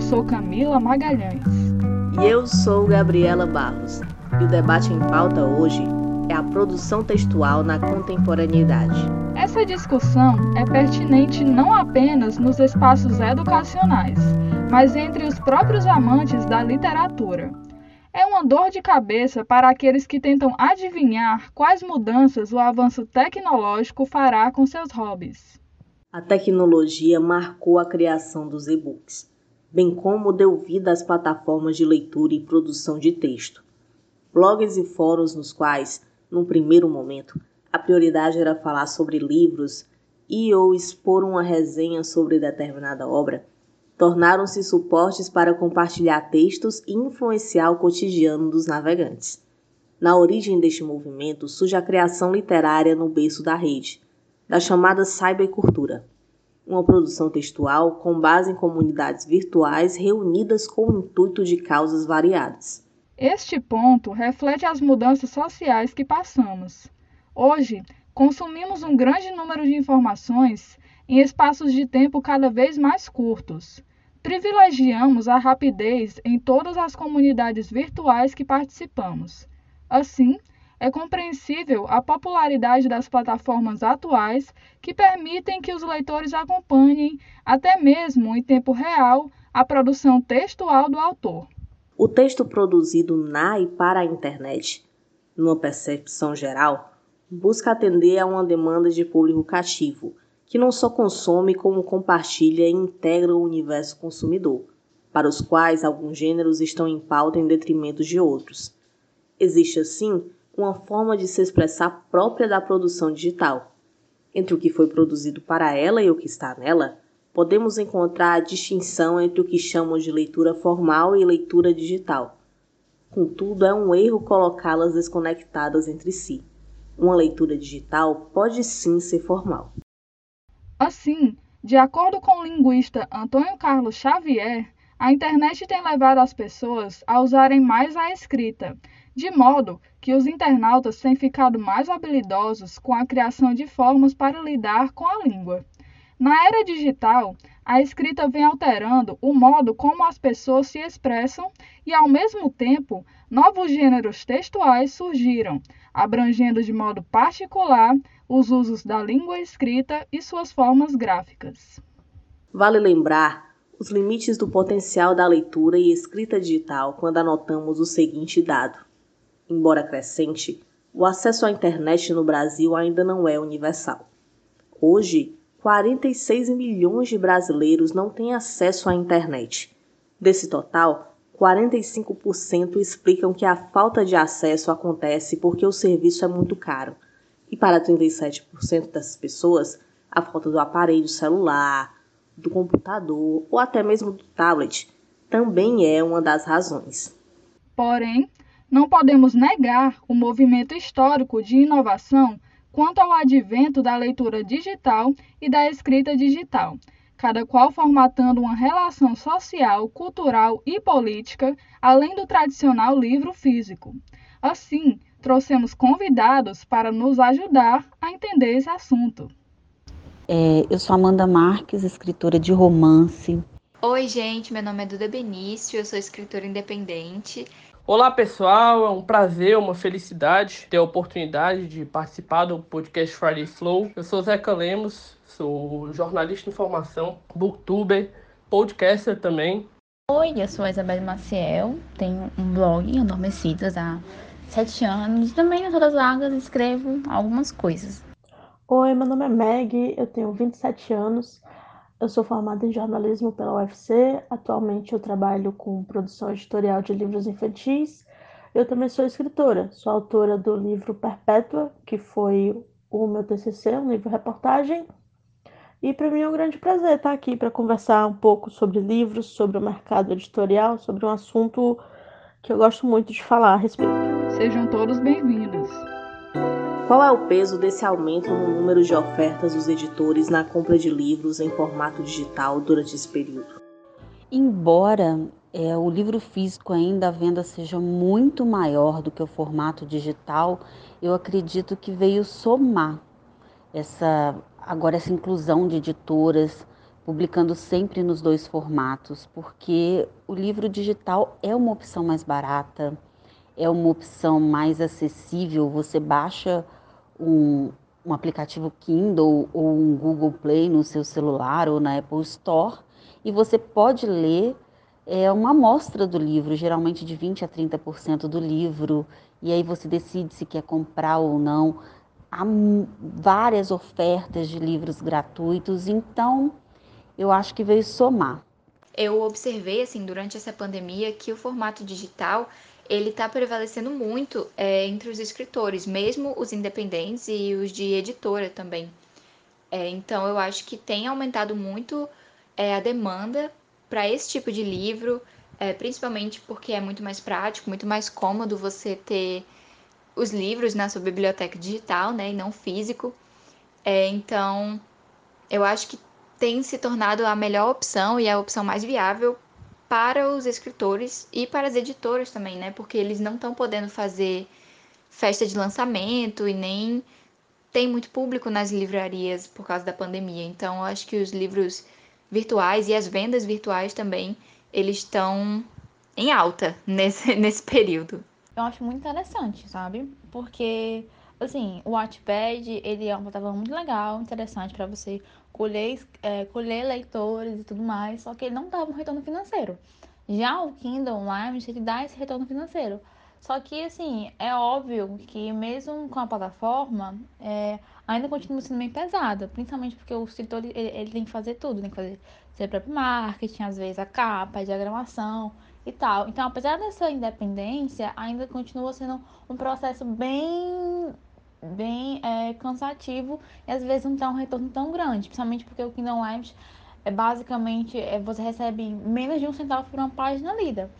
Eu sou Camila Magalhães. E eu sou Gabriela Barros. E o debate em pauta hoje é a produção textual na contemporaneidade. Essa discussão é pertinente não apenas nos espaços educacionais, mas entre os próprios amantes da literatura. É uma dor de cabeça para aqueles que tentam adivinhar quais mudanças o avanço tecnológico fará com seus hobbies. A tecnologia marcou a criação dos e-books, bem como deu vida às plataformas de leitura e produção de texto. Blogs e fóruns nos quais, num primeiro momento, a prioridade era falar sobre livros e ou expor uma resenha sobre determinada obra, tornaram-se suportes para compartilhar textos e influenciar o cotidiano dos navegantes. Na origem deste movimento surge a criação literária no berço da rede, da chamada cybercultura, uma produção textual com base em comunidades virtuais reunidas com o intuito de causas variadas. Este ponto reflete as mudanças sociais que passamos. Hoje, consumimos um grande número de informações em espaços de tempo cada vez mais curtos, Privilegiamos a rapidez em todas as comunidades virtuais que participamos. Assim, é compreensível a popularidade das plataformas atuais que permitem que os leitores acompanhem, até mesmo em tempo real, a produção textual do autor. O texto produzido na e para a internet, numa percepção geral, busca atender a uma demanda de público cativo que não só consome como compartilha e integra o universo consumidor, para os quais alguns gêneros estão em pauta em detrimento de outros. Existe, assim, uma forma de se expressar própria da produção digital. Entre o que foi produzido para ela e o que está nela, podemos encontrar a distinção entre o que chamamos de leitura formal e leitura digital. Contudo, é um erro colocá-las desconectadas entre si. Uma leitura digital pode sim ser formal. Assim, de acordo com o linguista Antônio Carlos Xavier, a internet tem levado as pessoas a usarem mais a escrita, de modo que os internautas têm ficado mais habilidosos com a criação de formas para lidar com a língua. Na era digital, a escrita vem alterando o modo como as pessoas se expressam e, ao mesmo tempo, novos gêneros textuais surgiram, abrangendo de modo particular os usos da língua escrita e suas formas gráficas. Vale lembrar os limites do potencial da leitura e escrita digital quando anotamos o seguinte dado: embora crescente, o acesso à internet no Brasil ainda não é universal. Hoje, 46 milhões de brasileiros não têm acesso à internet. Desse total, 45% explicam que a falta de acesso acontece porque o serviço é muito caro e para 37% dessas pessoas, a falta do aparelho celular, do computador ou até mesmo do tablet também é uma das razões. Porém, não podemos negar o movimento histórico de inovação quanto ao advento da leitura digital e da escrita digital, cada qual formatando uma relação social, cultural e política, além do tradicional livro físico. Assim, trouxemos convidados para nos ajudar a entender esse assunto. É, eu sou Amanda Marques, escritora de romance. Oi, gente, meu nome é Duda Benício, eu sou escritora independente. Olá, pessoal, é um prazer, uma felicidade ter a oportunidade de participar do podcast Friday Flow. Eu sou Zeca Lemos, sou jornalista de informação, booktuber, podcaster também. Oi, eu sou a Isabel Maciel, tenho um blog, Adormecidas, há sete anos. Também nas horas vagas escrevo algumas coisas. Oi, meu nome é Meg, eu tenho 27 anos. Eu sou formada em jornalismo pela UFC. Atualmente eu trabalho com produção editorial de livros infantis. Eu também sou escritora. Sou autora do livro Perpétua, que foi o meu TCC, um livro reportagem. E para mim é um grande prazer estar aqui para conversar um pouco sobre livros, sobre o mercado editorial, sobre um assunto que eu gosto muito de falar a respeito. Sejam todos bem-vindos. Qual é o peso desse aumento no número de ofertas dos editores na compra de livros em formato digital durante esse período? Embora é, o livro físico ainda a venda seja muito maior do que o formato digital, eu acredito que veio somar essa agora essa inclusão de editoras publicando sempre nos dois formatos, porque o livro digital é uma opção mais barata, é uma opção mais acessível. Você baixa um, um aplicativo Kindle ou um Google Play no seu celular ou na Apple Store e você pode ler é, uma amostra do livro, geralmente de 20 a 30% do livro, e aí você decide se quer comprar ou não. Há várias ofertas de livros gratuitos, então eu acho que veio somar. Eu observei assim durante essa pandemia que o formato digital ele está prevalecendo muito é, entre os escritores, mesmo os independentes e os de editora também. É, então eu acho que tem aumentado muito é, a demanda para esse tipo de livro, é, principalmente porque é muito mais prático, muito mais cômodo você ter os livros na sua biblioteca digital, né, e não físico. É, então eu acho que tem se tornado a melhor opção e a opção mais viável para os escritores e para as editoras também, né? Porque eles não estão podendo fazer festa de lançamento e nem tem muito público nas livrarias por causa da pandemia. Então, eu acho que os livros virtuais e as vendas virtuais também, eles estão em alta nesse, nesse período. Eu acho muito interessante, sabe? Porque assim, o Wattpad, ele é uma plataforma muito legal, interessante para você colher, é, colher leitores e tudo mais, só que ele não dá um retorno financeiro. Já o Kindle Online, ele dá esse retorno financeiro. Só que, assim, é óbvio que mesmo com a plataforma, é, ainda continua sendo bem pesada, principalmente porque o escritor, ele, ele, tem que fazer tudo, tem que fazer seu próprio marketing, às vezes a capa, a diagramação e tal. Então, apesar dessa independência, ainda continua sendo um processo bem bem é, cansativo e às vezes não tem um retorno tão grande, principalmente porque o Kindle Lives é basicamente é, você recebe menos de um centavo por uma página lida.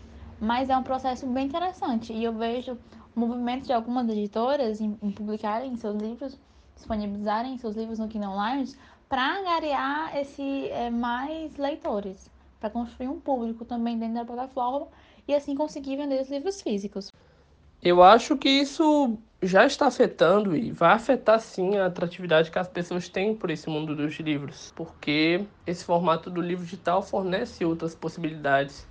Mas é um processo bem interessante e eu vejo o movimento de algumas editoras em, em publicarem seus livros, disponibilizarem seus livros no Kindle Lives para angariar esse é, mais leitores, para construir um público também dentro da plataforma e assim conseguir vender os livros físicos. Eu acho que isso já está afetando e vai afetar sim a atratividade que as pessoas têm por esse mundo dos livros, porque esse formato do livro digital fornece outras possibilidades,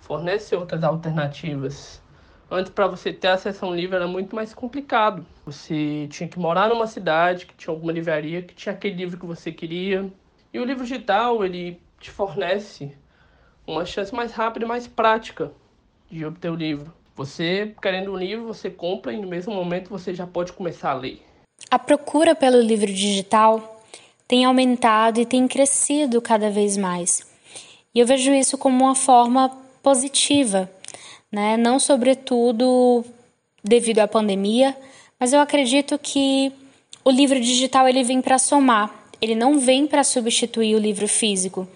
fornece outras alternativas. Antes, para você ter acesso a um livro era muito mais complicado. Você tinha que morar numa cidade que tinha alguma livraria que tinha aquele livro que você queria. E o livro digital, ele te fornece uma chance mais rápida e mais prática de obter o livro. Você, querendo um livro, você compra e no mesmo momento você já pode começar a ler. A procura pelo livro digital tem aumentado e tem crescido cada vez mais. E eu vejo isso como uma forma positiva, né? Não sobretudo devido à pandemia, mas eu acredito que o livro digital ele vem para somar, ele não vem para substituir o livro físico.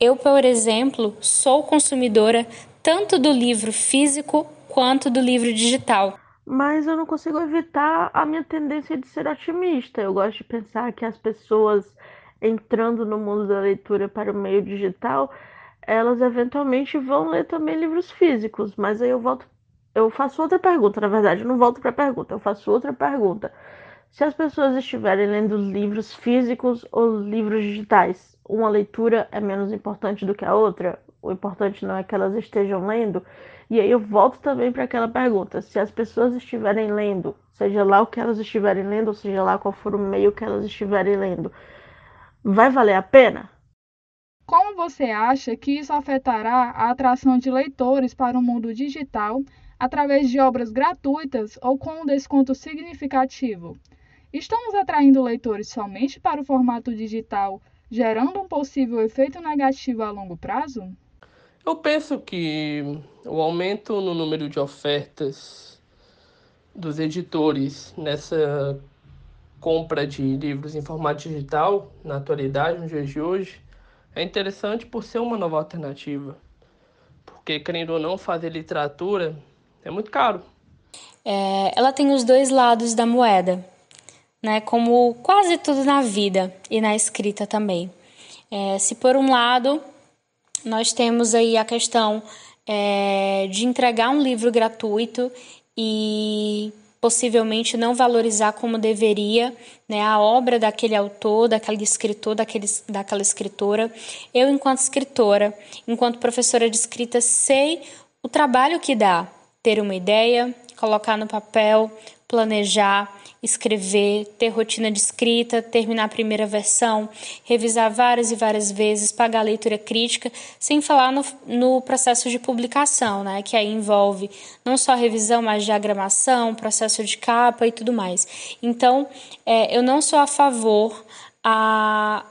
Eu, por exemplo, sou consumidora tanto do livro físico quanto do livro digital. Mas eu não consigo evitar a minha tendência de ser otimista. Eu gosto de pensar que as pessoas entrando no mundo da leitura para o meio digital, elas eventualmente vão ler também livros físicos. Mas aí eu volto, eu faço outra pergunta, na verdade, eu não volto para a pergunta, eu faço outra pergunta. Se as pessoas estiverem lendo livros físicos ou livros digitais, uma leitura é menos importante do que a outra? O importante não é que elas estejam lendo? E aí eu volto também para aquela pergunta: se as pessoas estiverem lendo, seja lá o que elas estiverem lendo, ou seja lá qual for o meio que elas estiverem lendo, vai valer a pena? Como você acha que isso afetará a atração de leitores para o mundo digital através de obras gratuitas ou com um desconto significativo? Estamos atraindo leitores somente para o formato digital, gerando um possível efeito negativo a longo prazo? Eu penso que o aumento no número de ofertas dos editores nessa compra de livros em formato digital, na atualidade, nos dias de hoje, é interessante por ser uma nova alternativa. Porque, querendo ou não, fazer literatura é muito caro. É, ela tem os dois lados da moeda, né? Como quase tudo na vida e na escrita também. É, se por um lado nós temos aí a questão é, de entregar um livro gratuito e possivelmente não valorizar como deveria né, a obra daquele autor, daquele escritor, daquele, daquela escritora. Eu, enquanto escritora, enquanto professora de escrita, sei o trabalho que dá ter uma ideia, colocar no papel, planejar, escrever, ter rotina de escrita, terminar a primeira versão, revisar várias e várias vezes, pagar a leitura crítica, sem falar no, no processo de publicação, né, que aí envolve não só revisão, mas diagramação, processo de capa e tudo mais. Então, é, eu não sou a favor a,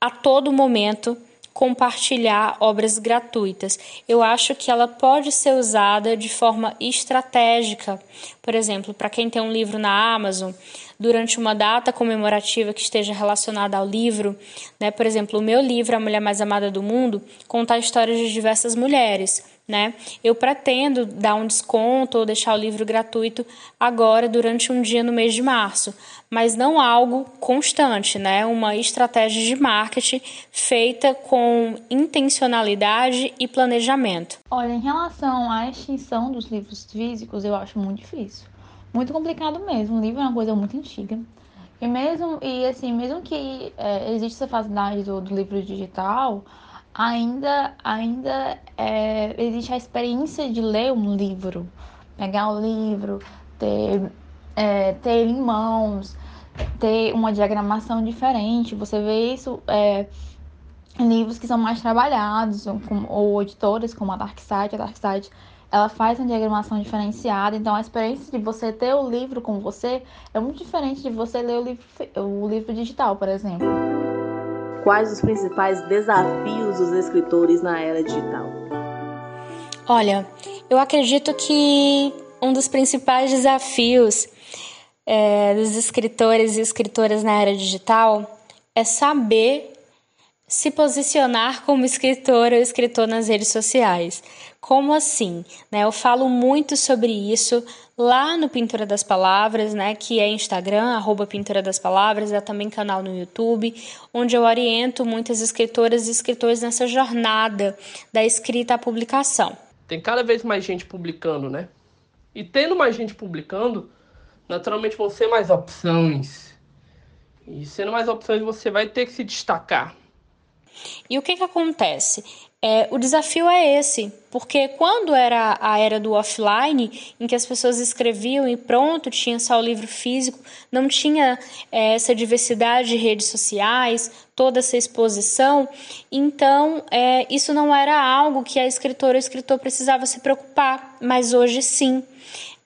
a todo momento compartilhar obras gratuitas. Eu acho que ela pode ser usada de forma estratégica. Por exemplo, para quem tem um livro na Amazon, durante uma data comemorativa que esteja relacionada ao livro, né? Por exemplo, o meu livro A Mulher Mais Amada do Mundo conta a história de diversas mulheres né? Eu pretendo dar um desconto ou deixar o livro gratuito agora durante um dia no mês de março, mas não algo constante, né? Uma estratégia de marketing feita com intencionalidade e planejamento. Olha, em relação à extinção dos livros físicos, eu acho muito difícil. Muito complicado mesmo. O livro é uma coisa muito antiga. E mesmo, e assim, mesmo que é, existe essa facilidade do, do livro digital, ainda, ainda é, existe a experiência de ler um livro, pegar o livro, ter, é, ter em mãos, ter uma diagramação diferente. Você vê isso é, em livros que são mais trabalhados, ou, ou editoras como a Darkside. A Darkside ela faz uma diagramação diferenciada, então a experiência de você ter o livro com você é muito diferente de você ler o livro, o livro digital, por exemplo quais os principais desafios dos escritores na era digital? Olha, eu acredito que um dos principais desafios é, dos escritores e escritoras na era digital é saber se posicionar como escritor ou escritor nas redes sociais. Como assim? Né? Eu falo muito sobre isso lá no Pintura das Palavras, né, que é Instagram, arroba Pintura das Palavras, é também canal no YouTube, onde eu oriento muitas escritoras e escritores nessa jornada da escrita à publicação. Tem cada vez mais gente publicando, né? E tendo mais gente publicando, naturalmente vão ser mais opções. E sendo mais opções, você vai ter que se destacar. E o que, que acontece? É, o desafio é esse, porque quando era a era do offline, em que as pessoas escreviam e pronto, tinha só o livro físico, não tinha é, essa diversidade de redes sociais, toda essa exposição, então é, isso não era algo que a escritora ou escritor precisava se preocupar, mas hoje sim.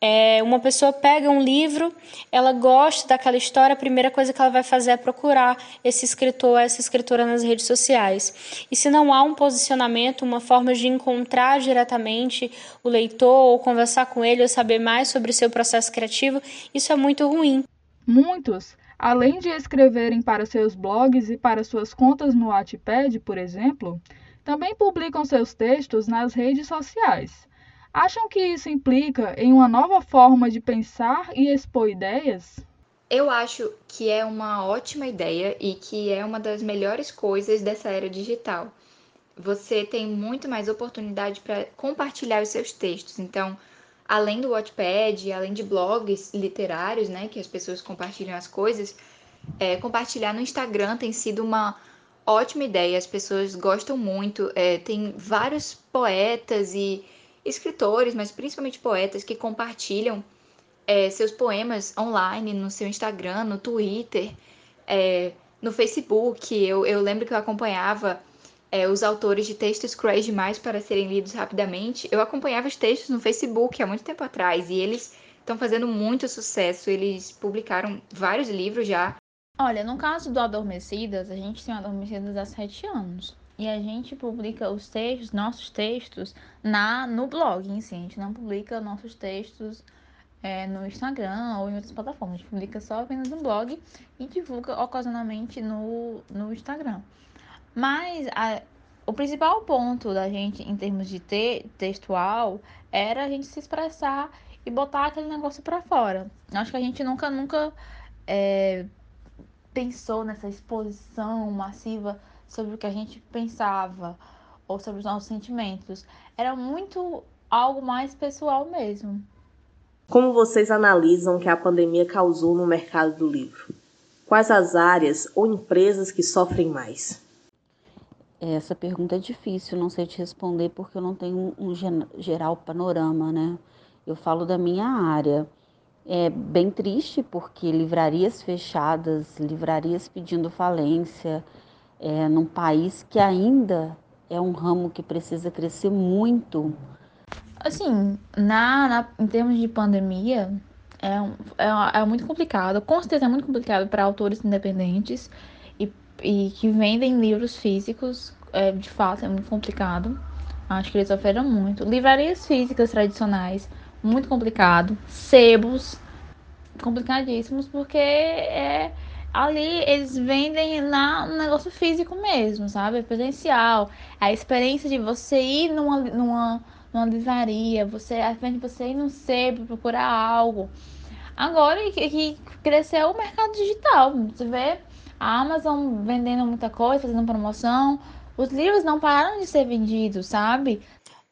É, uma pessoa pega um livro, ela gosta daquela história, a primeira coisa que ela vai fazer é procurar esse escritor, essa escritora nas redes sociais. E se não há um posicionamento, uma forma de encontrar diretamente o leitor, ou conversar com ele, ou saber mais sobre o seu processo criativo, isso é muito ruim. Muitos, além de escreverem para seus blogs e para suas contas no Wattpad, por exemplo, também publicam seus textos nas redes sociais. Acham que isso implica em uma nova forma de pensar e expor ideias? Eu acho que é uma ótima ideia e que é uma das melhores coisas dessa era digital. Você tem muito mais oportunidade para compartilhar os seus textos. Então, além do Wattpad, além de blogs literários, né, que as pessoas compartilham as coisas, é, compartilhar no Instagram tem sido uma ótima ideia. As pessoas gostam muito. É, tem vários poetas e escritores, mas principalmente poetas que compartilham é, seus poemas online no seu Instagram, no Twitter, é, no Facebook. Eu, eu lembro que eu acompanhava é, os autores de textos cruéis demais para serem lidos rapidamente. Eu acompanhava os textos no Facebook há muito tempo atrás e eles estão fazendo muito sucesso. Eles publicaram vários livros já. Olha, no caso do Adormecidas, a gente tem Adormecidas há sete anos e a gente publica os textos, nossos textos, na no blog em si. A gente não publica nossos textos é, no Instagram ou em outras plataformas. A gente publica só apenas no blog e divulga ocasionalmente no, no Instagram. Mas a, o principal ponto da gente em termos de te, textual era a gente se expressar e botar aquele negócio para fora. Acho que a gente nunca, nunca é, pensou nessa exposição massiva sobre o que a gente pensava ou sobre os nossos sentimentos. Era muito algo mais pessoal mesmo. Como vocês analisam que a pandemia causou no mercado do livro? Quais as áreas ou empresas que sofrem mais? Essa pergunta é difícil, não sei te responder porque eu não tenho um geral panorama, né? Eu falo da minha área. É bem triste porque livrarias fechadas, livrarias pedindo falência, é, num país que ainda é um ramo que precisa crescer muito. Assim, na, na em termos de pandemia, é, é, é muito complicado. Com certeza é muito complicado para autores independentes e, e que vendem livros físicos. É, de fato, é muito complicado. Acho que eles sofreram muito. Livrarias físicas tradicionais, muito complicado. Sebos, complicadíssimos, porque é ali eles vendem na um negócio físico mesmo, sabe? É presencial. A experiência de você ir numa, numa, numa livraria, você, a de você ir no sebo procurar algo. Agora que cresceu o mercado digital. Você vê a Amazon vendendo muita coisa, fazendo promoção. Os livros não pararam de ser vendidos, sabe?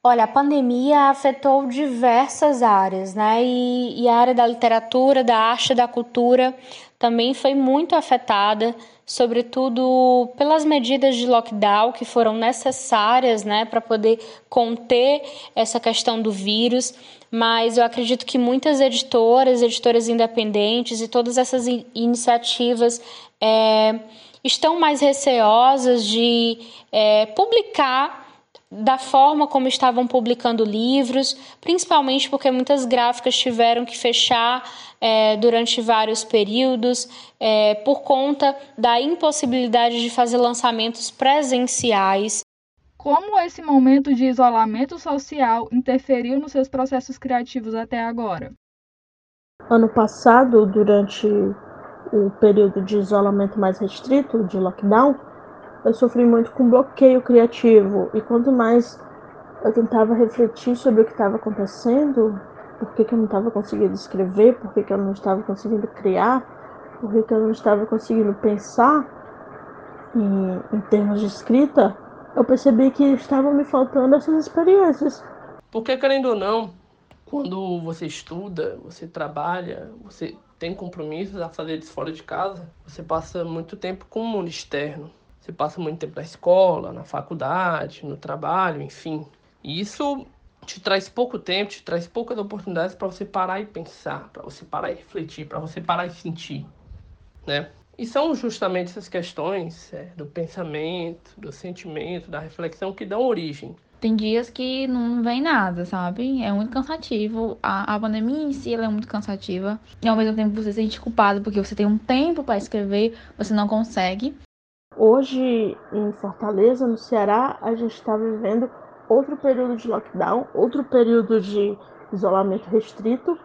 Olha, a pandemia afetou diversas áreas, né? E, e, a área da literatura, da arte, da cultura também foi muito afetada, sobretudo pelas medidas de lockdown que foram necessárias, né, para poder conter essa questão do vírus. Mas eu acredito que muitas editoras, editoras independentes e todas essas in iniciativas é, estão mais receosas de é, publicar da forma como estavam publicando livros, principalmente porque muitas gráficas tiveram que fechar é, durante vários períodos é, por conta da impossibilidade de fazer lançamentos presenciais. Como esse momento de isolamento social interferiu nos seus processos criativos até agora? Ano passado, durante o período de isolamento mais restrito, de lockdown, eu sofri muito com bloqueio criativo. E quanto mais eu tentava refletir sobre o que estava acontecendo, por que, que eu não estava conseguindo escrever, por que, que eu não estava conseguindo criar, por que, que eu não estava conseguindo pensar em, em termos de escrita, eu percebi que estavam me faltando essas experiências. Porque, querendo ou não, quando você estuda, você trabalha, você tem compromissos a fazer fora de casa, você passa muito tempo com o mundo externo. Você passa muito tempo na escola, na faculdade, no trabalho, enfim. E isso te traz pouco tempo, te traz poucas oportunidades para você parar e pensar, para você parar e refletir, para você parar e sentir, né? E são justamente essas questões é, do pensamento, do sentimento, da reflexão que dão origem. Tem dias que não vem nada, sabe? É muito cansativo. A, a pandemia em si é muito cansativa. E ao mesmo tempo você se sente culpado porque você tem um tempo para escrever, você não consegue. Hoje, em Fortaleza, no Ceará, a gente está vivendo outro período de lockdown, outro período de isolamento restrito.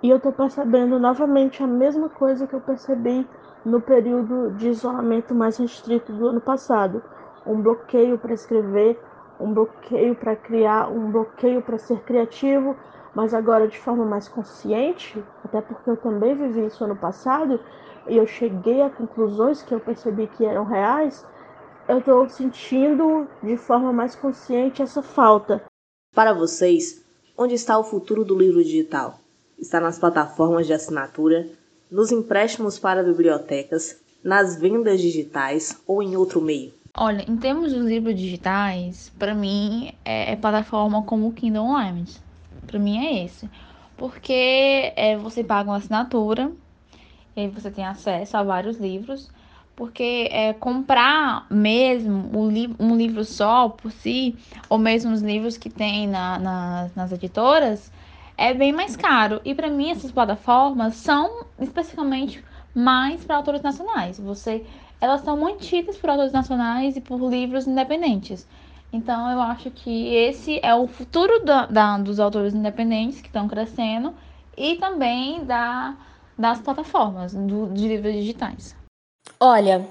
E eu estou percebendo novamente a mesma coisa que eu percebi no período de isolamento mais restrito do ano passado: um bloqueio para escrever, um bloqueio para criar, um bloqueio para ser criativo, mas agora de forma mais consciente, até porque eu também vivi isso ano passado e eu cheguei a conclusões que eu percebi que eram reais, eu estou sentindo de forma mais consciente essa falta. Para vocês, onde está o futuro do livro digital? Está nas plataformas de assinatura, nos empréstimos para bibliotecas, nas vendas digitais ou em outro meio? Olha, em termos dos livros digitais, para mim é, é, plataforma como o Kindle Unlimited. Para mim é esse. Porque é, você paga uma assinatura e aí você tem acesso a vários livros, porque é, comprar mesmo um, li um livro só por si, ou mesmo os livros que tem na, na, nas editoras, é bem mais caro. E para mim essas plataformas são especificamente mais para autores nacionais. Você, elas são mantidas por autores nacionais e por livros independentes. Então eu acho que esse é o futuro da, da dos autores independentes que estão crescendo e também da das plataformas do, de livros digitais? Olha,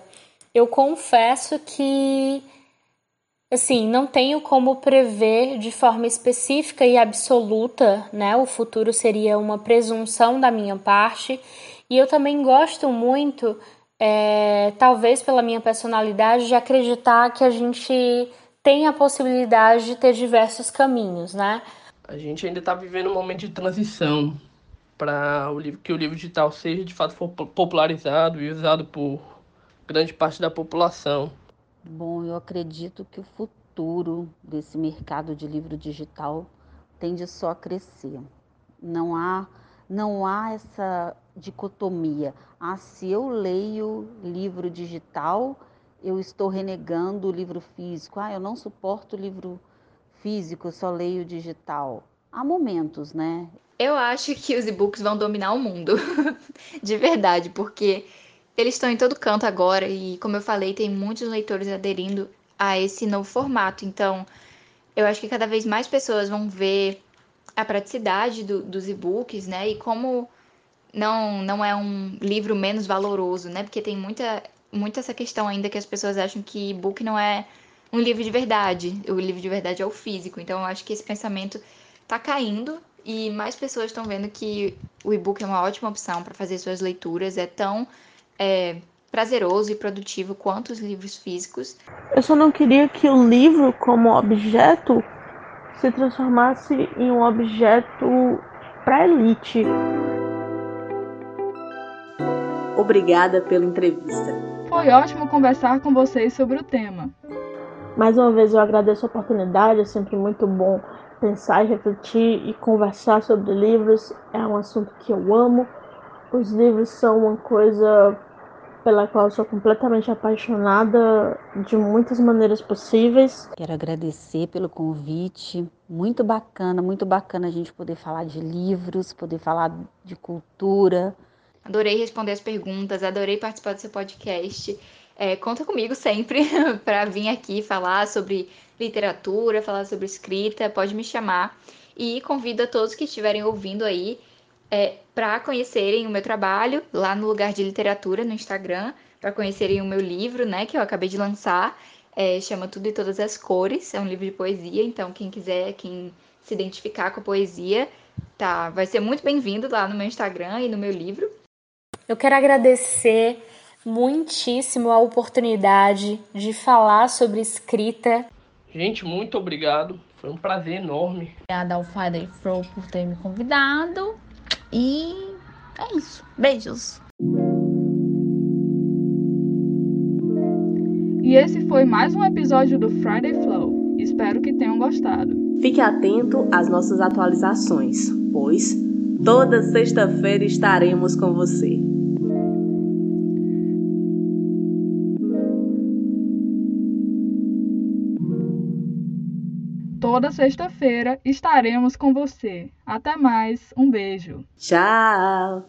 eu confesso que assim, não tenho como prever de forma específica e absoluta, né? O futuro seria uma presunção da minha parte. E eu também gosto muito, é, talvez pela minha personalidade, de acreditar que a gente tem a possibilidade de ter diversos caminhos, né? A gente ainda está vivendo um momento de transição para que o livro digital seja de fato popularizado e usado por grande parte da população. Bom, eu acredito que o futuro desse mercado de livro digital tende só a crescer. Não há não há essa dicotomia. Ah, se eu leio livro digital, eu estou renegando o livro físico. Ah, eu não suporto livro físico, eu só leio digital. Há momentos, né? Eu acho que os e-books vão dominar o mundo, de verdade, porque eles estão em todo canto agora e, como eu falei, tem muitos leitores aderindo a esse novo formato. Então, eu acho que cada vez mais pessoas vão ver a praticidade do, dos e-books, né? E como não, não é um livro menos valoroso, né? Porque tem muita, muita essa questão ainda que as pessoas acham que e-book não é um livro de verdade. O livro de verdade é o físico. Então, eu acho que esse pensamento está caindo e mais pessoas estão vendo que o e-book é uma ótima opção para fazer suas leituras. É tão é, prazeroso e produtivo quanto os livros físicos. Eu só não queria que o livro, como objeto, se transformasse em um objeto para elite. Obrigada pela entrevista. Foi ótimo conversar com vocês sobre o tema. Mais uma vez eu agradeço a oportunidade, é sempre muito bom pensar e refletir e conversar sobre livros. É um assunto que eu amo. Os livros são uma coisa pela qual sou completamente apaixonada de muitas maneiras possíveis. Quero agradecer pelo convite. Muito bacana, muito bacana a gente poder falar de livros, poder falar de cultura. Adorei responder as perguntas, adorei participar do seu podcast. É, conta comigo sempre para vir aqui falar sobre literatura, falar sobre escrita, pode me chamar. E convido a todos que estiverem ouvindo aí é, para conhecerem o meu trabalho lá no lugar de literatura no Instagram, para conhecerem o meu livro, né, que eu acabei de lançar, é, chama Tudo e Todas as Cores, é um livro de poesia, então quem quiser, quem se identificar com a poesia, tá, vai ser muito bem-vindo lá no meu Instagram e no meu livro. Eu quero agradecer muitíssimo a oportunidade de falar sobre escrita. Gente, muito obrigado. Foi um prazer enorme. Obrigada ao Friday Flow por ter me convidado. E é isso. Beijos. E esse foi mais um episódio do Friday Flow. Espero que tenham gostado. Fique atento às nossas atualizações, pois toda sexta-feira estaremos com você. Toda sexta-feira estaremos com você. Até mais, um beijo. Tchau!